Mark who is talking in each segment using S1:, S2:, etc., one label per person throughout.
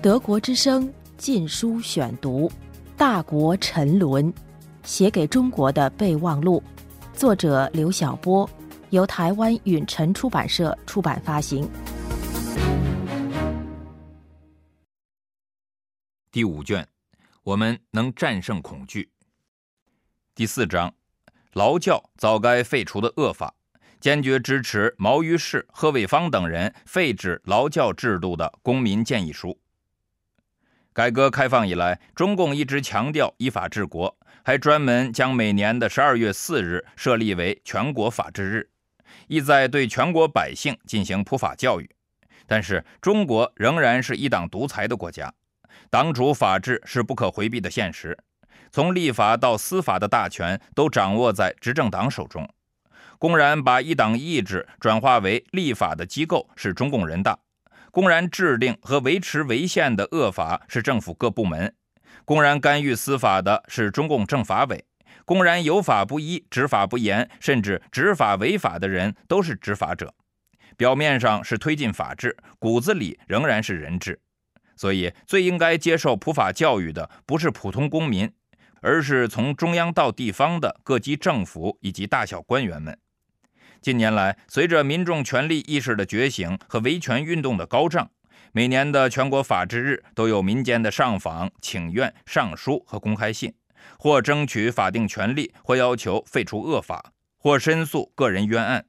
S1: 德国之声禁书选读，《大国沉沦》，写给中国的备忘录，作者刘晓波，由台湾允晨出版社出版发行。
S2: 第五卷，我们能战胜恐惧。第四章，劳教早该废除的恶法，坚决支持毛于轼、贺卫芳等人废止劳教制度的公民建议书。改革开放以来，中共一直强调依法治国，还专门将每年的十二月四日设立为全国法治日，意在对全国百姓进行普法教育。但是，中国仍然是一党独裁的国家。党主法治是不可回避的现实，从立法到司法的大权都掌握在执政党手中。公然把一党意志转化为立法的机构是中共人大，公然制定和维持违宪的恶法是政府各部门，公然干预司法的是中共政法委，公然有法不依、执法不严，甚至执法违法的人都是执法者。表面上是推进法治，骨子里仍然是人治。所以，最应该接受普法教育的不是普通公民，而是从中央到地方的各级政府以及大小官员们。近年来，随着民众权利意识的觉醒和维权运动的高涨，每年的全国法制日都有民间的上访、请愿、上书和公开信，或争取法定权利，或要求废除恶法，或申诉个人冤案。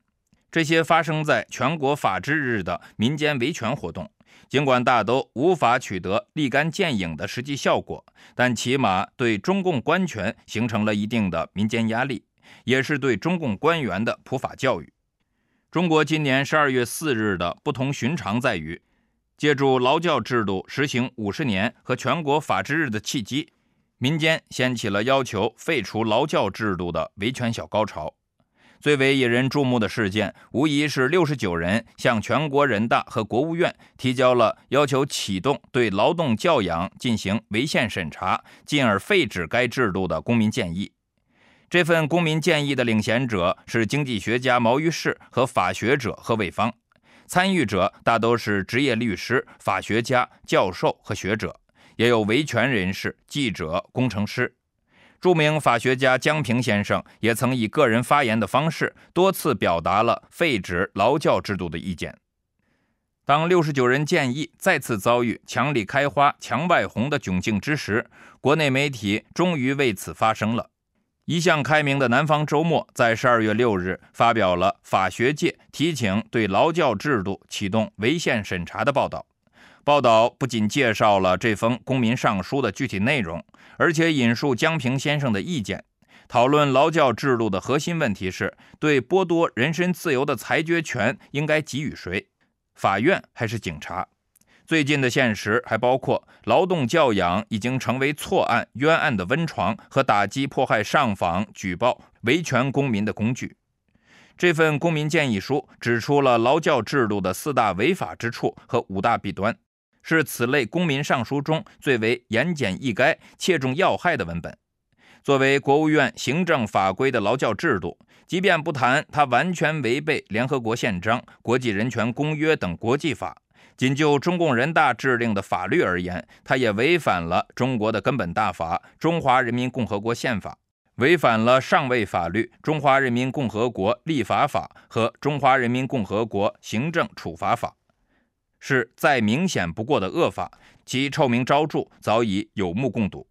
S2: 这些发生在全国法制日的民间维权活动。尽管大都无法取得立竿见影的实际效果，但起码对中共官权形成了一定的民间压力，也是对中共官员的普法教育。中国今年十二月四日的不同寻常在于，借助劳教制度实行五十年和全国法制日的契机，民间掀起了要求废除劳教制度的维权小高潮。最为引人注目的事件，无疑是六十九人向全国人大和国务院提交了要求启动对劳动教养进行违宪审查，进而废止该制度的公民建议。这份公民建议的领衔者是经济学家毛于轼和法学者何卫芳，参与者大都是职业律师、法学家、教授和学者，也有维权人士、记者、工程师。著名法学家江平先生也曾以个人发言的方式，多次表达了废止劳教制度的意见。当六十九人建议再次遭遇“墙里开花墙外红”的窘境之时，国内媒体终于为此发声了。一向开明的南方周末在十二月六日发表了法学界提请对劳教制度启动违宪审查的报道。报道不仅介绍了这封公民上书的具体内容，而且引述江平先生的意见，讨论劳教制度的核心问题是：对剥夺人身自由的裁决权应该给予谁？法院还是警察？最近的现实还包括劳动教养已经成为错案、冤案的温床和打击迫害上访、举报、维权公民的工具。这份公民建议书指出了劳教制度的四大违法之处和五大弊端。是此类公民上书中最为言简意赅、切中要害的文本。作为国务院行政法规的劳教制度，即便不谈它完全违背联合国宪章、国际人权公约等国际法，仅就中共人大制定的法律而言，它也违反了中国的根本大法《中华人民共和国宪法》，违反了上位法律《中华人民共和国立法法》和《中华人民共和国行政处罚法》。是再明显不过的恶法，其臭名昭著，早已有目共睹。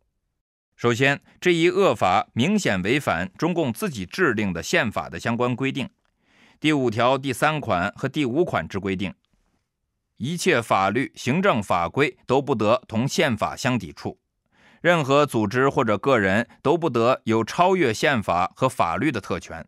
S2: 首先，这一恶法明显违反中共自己制定的宪法的相关规定。第五条第三款和第五款之规定，一切法律、行政法规都不得同宪法相抵触，任何组织或者个人都不得有超越宪法和法律的特权。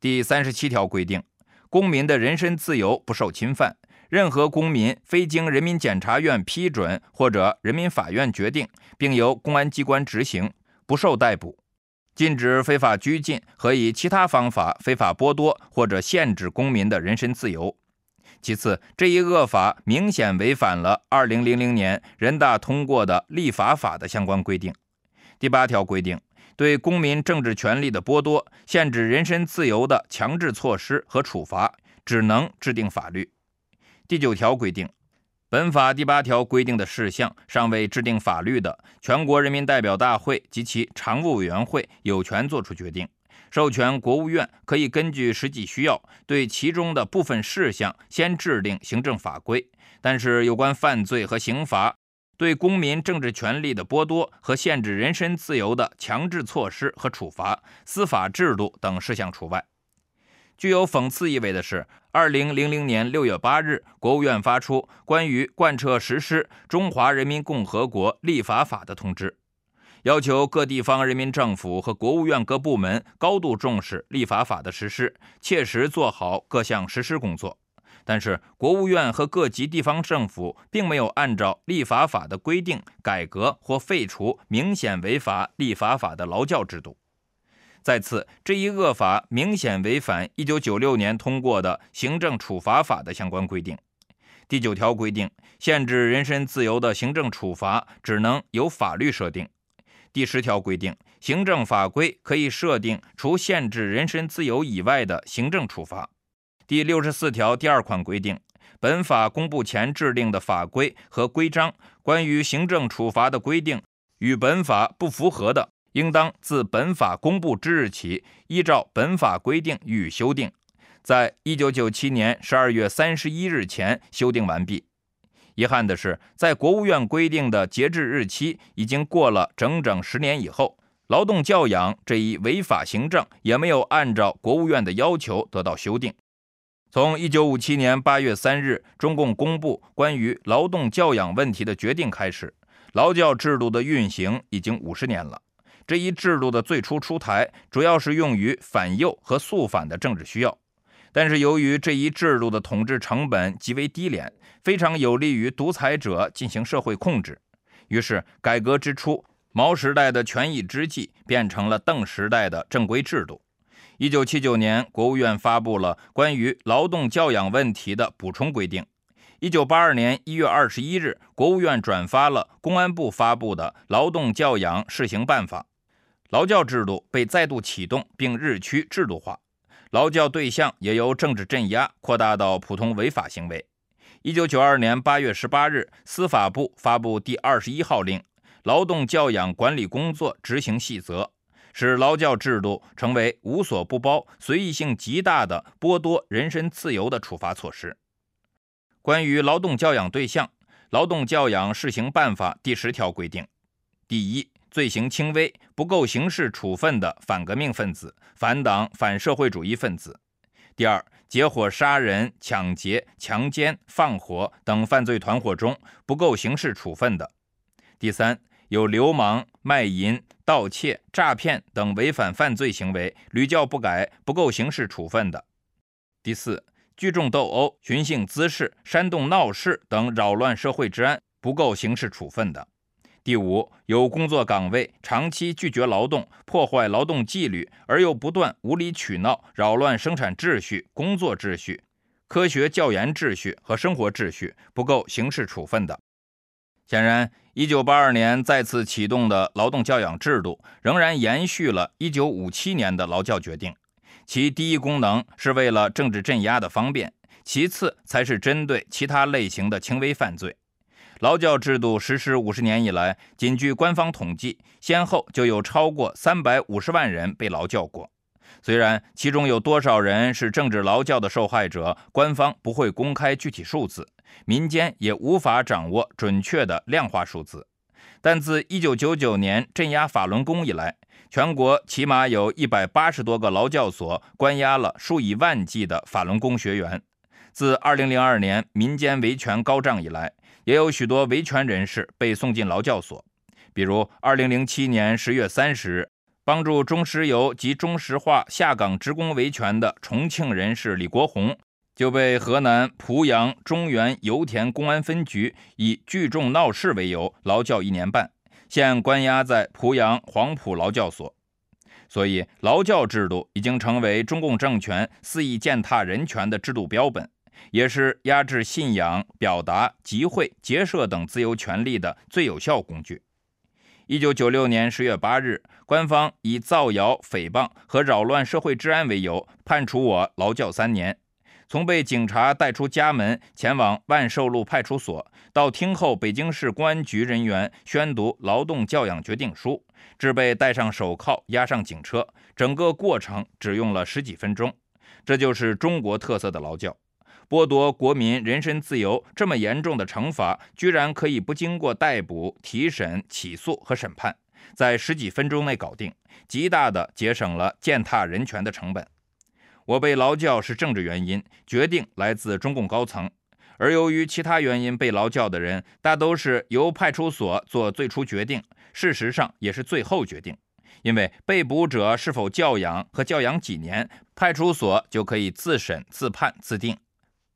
S2: 第三十七条规定，公民的人身自由不受侵犯。任何公民非经人民检察院批准或者人民法院决定，并由公安机关执行，不受逮捕。禁止非法拘禁和以其他方法非法剥夺或者限制公民的人身自由。其次，这一恶法明显违反了2000年人大通过的立法法的相关规定。第八条规定，对公民政治权利的剥夺、限制人身自由的强制措施和处罚，只能制定法律。第九条规定，本法第八条规定的事项尚未制定法律的，全国人民代表大会及其常务委员会有权作出决定，授权国务院可以根据实际需要，对其中的部分事项先制定行政法规。但是，有关犯罪和刑罚、对公民政治权利的剥夺和限制人身自由的强制措施和处罚、司法制度等事项除外。具有讽刺意味的是，二零零零年六月八日，国务院发出关于贯彻实施《中华人民共和国立法法》的通知，要求各地方人民政府和国务院各部门高度重视立法法的实施，切实做好各项实施工作。但是，国务院和各级地方政府并没有按照立法法的规定改革或废除明显违反立法法的劳教制度。再次，这一恶法明显违反1996年通过的行政处罚法的相关规定。第九条规定，限制人身自由的行政处罚只能由法律设定。第十条规定，行政法规可以设定除限制人身自由以外的行政处罚。第六十四条第二款规定，本法公布前制定的法规和规章关于行政处罚的规定与本法不符合的。应当自本法公布之日起，依照本法规定予以修订，在一九九七年十二月三十一日前修订完毕。遗憾的是，在国务院规定的截至日期已经过了整整十年以后，劳动教养这一违法行政也没有按照国务院的要求得到修订。从一九五七年八月三日中共公布关于劳动教养问题的决定开始，劳教制度的运行已经五十年了。这一制度的最初出台，主要是用于反右和肃反的政治需要，但是由于这一制度的统治成本极为低廉，非常有利于独裁者进行社会控制，于是改革之初，毛时代的权宜之计变成了邓时代的正规制度。一九七九年，国务院发布了关于劳动教养问题的补充规定。一九八二年一月二十一日，国务院转发了公安部发布的《劳动教养试行办法》。劳教制度被再度启动，并日趋制度化。劳教对象也由政治镇压扩大到普通违法行为。一九九二年八月十八日，司法部发布第二十一号令《劳动教养管理工作执行细则》，使劳教制度成为无所不包、随意性极大的剥夺人身自由的处罚措施。关于劳动教养对象，《劳动教养试行办法》第十条规定：第一。罪行轻微、不够刑事处分的反革命分子、反党、反社会主义分子；第二，结伙杀人、抢劫、强奸、放火等犯罪团伙中不够刑事处分的；第三，有流氓、卖淫、盗窃、诈骗等违反犯罪行为屡教不改、不够刑事处分的；第四，聚众斗殴、寻衅滋事、煽动闹事等扰乱社会治安不够刑事处分的。第五，有工作岗位长期拒绝劳动、破坏劳动纪律，而又不断无理取闹、扰乱生产秩序、工作秩序、科学教研秩序和生活秩序，不够刑事处分的。显然，一九八二年再次启动的劳动教养制度，仍然延续了一九五七年的劳教决定。其第一功能是为了政治镇压的方便，其次才是针对其他类型的轻微犯罪。劳教制度实施五十年以来，仅据官方统计，先后就有超过三百五十万人被劳教过。虽然其中有多少人是政治劳教的受害者，官方不会公开具体数字，民间也无法掌握准确的量化数字。但自一九九九年镇压法轮功以来，全国起码有一百八十多个劳教所关押了数以万计的法轮功学员。自二零零二年民间维权高涨以来，也有许多维权人士被送进劳教所，比如2007年10月30日，帮助中石油及中石化下岗职工维权的重庆人士李国红，就被河南濮阳中原油田公安分局以聚众闹事为由劳教一年半，现关押在濮阳黄埔劳教所。所以，劳教制度已经成为中共政权肆意践踏人权的制度标本。也是压制信仰、表达、集会、结社等自由权利的最有效工具。一九九六年十月八日，官方以造谣、诽谤和扰乱社会治安为由，判处我劳教三年。从被警察带出家门前往万寿路派出所，到听候北京市公安局人员宣读劳动教养决定书，至被戴上手铐押上警车，整个过程只用了十几分钟。这就是中国特色的劳教。剥夺国民人身自由这么严重的惩罚，居然可以不经过逮捕、提审、起诉和审判，在十几分钟内搞定，极大的节省了践踏人权的成本。我被劳教是政治原因，决定来自中共高层；而由于其他原因被劳教的人，大都是由派出所做最初决定，事实上也是最后决定。因为被捕者是否教养和教养几年，派出所就可以自审、自判、自定。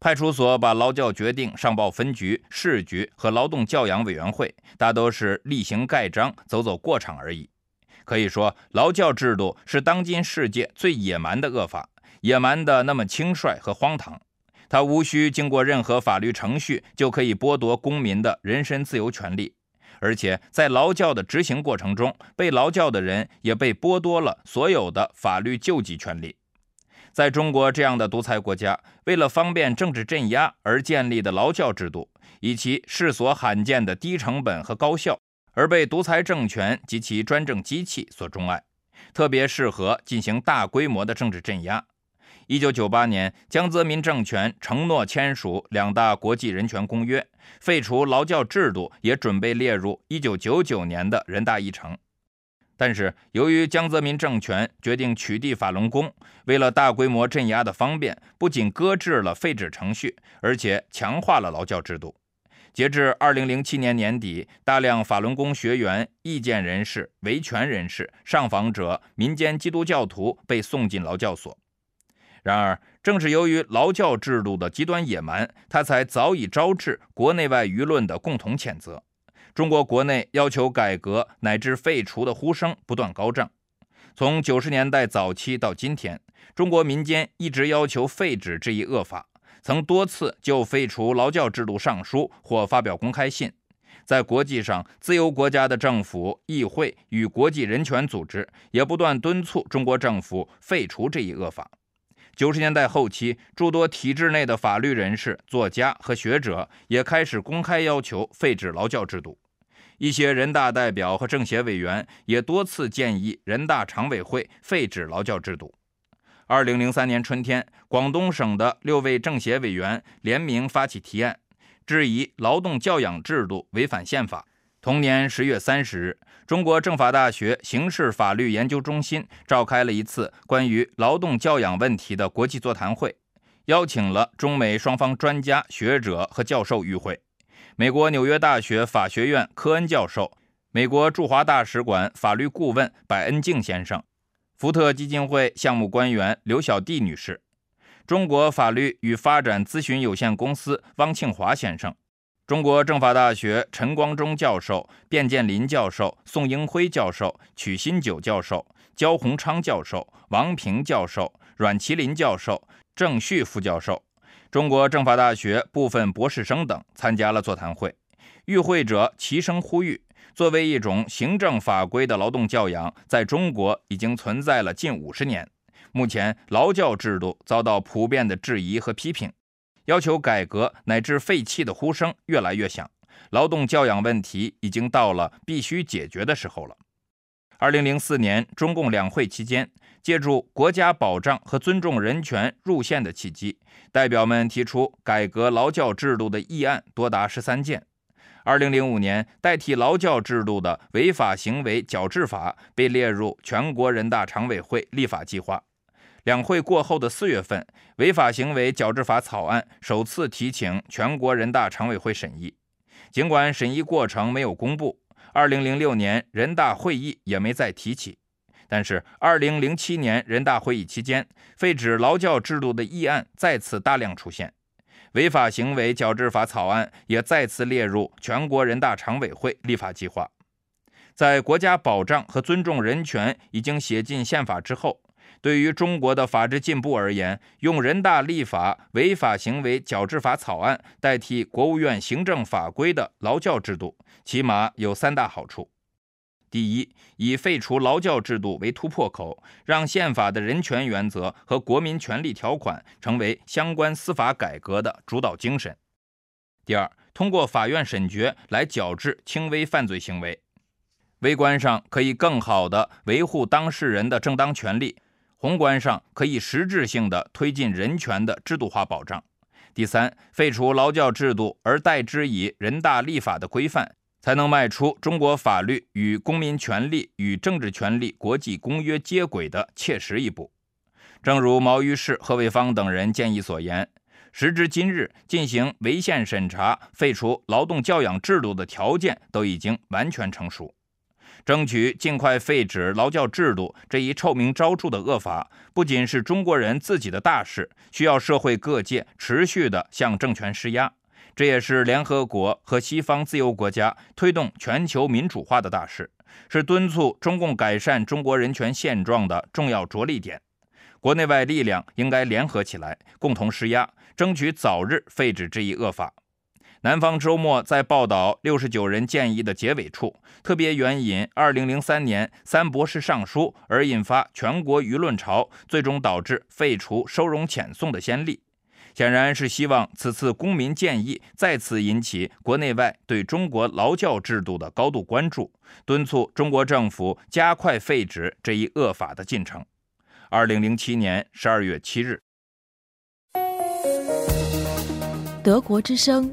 S2: 派出所把劳教决定上报分局、市局和劳动教养委员会，大都是例行盖章、走走过场而已。可以说，劳教制度是当今世界最野蛮的恶法，野蛮的那么轻率和荒唐。它无需经过任何法律程序，就可以剥夺公民的人身自由权利，而且在劳教的执行过程中，被劳教的人也被剥夺了所有的法律救济权利。在中国这样的独裁国家，为了方便政治镇压而建立的劳教制度，以其世所罕见的低成本和高效，而被独裁政权及其专政机器所钟爱，特别适合进行大规模的政治镇压。一九九八年，江泽民政权承诺签署两大国际人权公约，废除劳教制度，也准备列入一九九九年的人大议程。但是，由于江泽民政权决定取缔法轮功，为了大规模镇压的方便，不仅搁置了废止程序，而且强化了劳教制度。截至二零零七年年底，大量法轮功学员、意见人士、维权人士、上访者、民间基督教徒被送进劳教所。然而，正是由于劳教制度的极端野蛮，它才早已招致国内外舆论的共同谴责。中国国内要求改革乃至废除的呼声不断高涨。从九十年代早期到今天，中国民间一直要求废止这一恶法，曾多次就废除劳教制度上书或发表公开信。在国际上，自由国家的政府、议会与国际人权组织也不断敦促中国政府废除这一恶法。九十年代后期，诸多体制内的法律人士、作家和学者也开始公开要求废止劳教制度。一些人大代表和政协委员也多次建议人大常委会废止劳教制度。二零零三年春天，广东省的六位政协委员联名发起提案，质疑劳动教养制度违反宪法。同年十月三十日，中国政法大学刑事法律研究中心召开了一次关于劳动教养问题的国际座谈会，邀请了中美双方专家学者和教授与会。美国纽约大学法学院科恩教授、美国驻华大使馆法律顾问柏恩静先生、福特基金会项目官员刘小弟女士、中国法律与发展咨询有限公司汪庆华先生、中国政法大学陈光忠教授、卞建林教授、宋英辉教授、曲新九教授、焦洪昌教授、王平教授、阮麒麟教授、郑旭副教授。中国政法大学部分博士生等参加了座谈会，与会者齐声呼吁：作为一种行政法规的劳动教养，在中国已经存在了近五十年。目前，劳教制度遭到普遍的质疑和批评，要求改革乃至废弃的呼声越来越响。劳动教养问题已经到了必须解决的时候了。二零零四年中共两会期间。借助国家保障和尊重人权入宪的契机，代表们提出改革劳教制度的议案多达十三件。二零零五年，代替劳教制度的违法行为矫治法被列入全国人大常委会立法计划。两会过后的四月份，违法行为矫治法草案首次提请全国人大常委会审议。尽管审议过程没有公布，二零零六年人大会议也没再提起。但是，二零零七年人大会议期间，废止劳教制度的议案再次大量出现，违法行为矫治法草案也再次列入全国人大常委会立法计划。在国家保障和尊重人权已经写进宪法之后，对于中国的法治进步而言，用人大立法违法行为矫治法草案代替国务院行政法规的劳教制度，起码有三大好处。第一，以废除劳教制度为突破口，让宪法的人权原则和国民权利条款成为相关司法改革的主导精神；第二，通过法院审决来矫治轻微犯罪行为，微观上可以更好地维护当事人的正当权利，宏观上可以实质性的推进人权的制度化保障；第三，废除劳教制度而代之以人大立法的规范。才能迈出中国法律与公民权利与政治权利国际公约接轨的切实一步。正如毛于轼、贺卫方等人建议所言，时至今日，进行违宪审查、废除劳动教养制度的条件都已经完全成熟。争取尽快废止劳教制度这一臭名昭著的恶法，不仅是中国人自己的大事，需要社会各界持续地向政权施压。这也是联合国和西方自由国家推动全球民主化的大事，是敦促中共改善中国人权现状的重要着力点。国内外力量应该联合起来，共同施压，争取早日废止这一恶法。南方周末在报道六十九人建议的结尾处，特别援引二零零三年三博士上书而引发全国舆论潮，最终导致废除收容遣送的先例。显然是希望此次公民建议再次引起国内外对中国劳教制度的高度关注，敦促中国政府加快废止这一恶法的进程。二零零七年十二月七日，
S1: 德国之声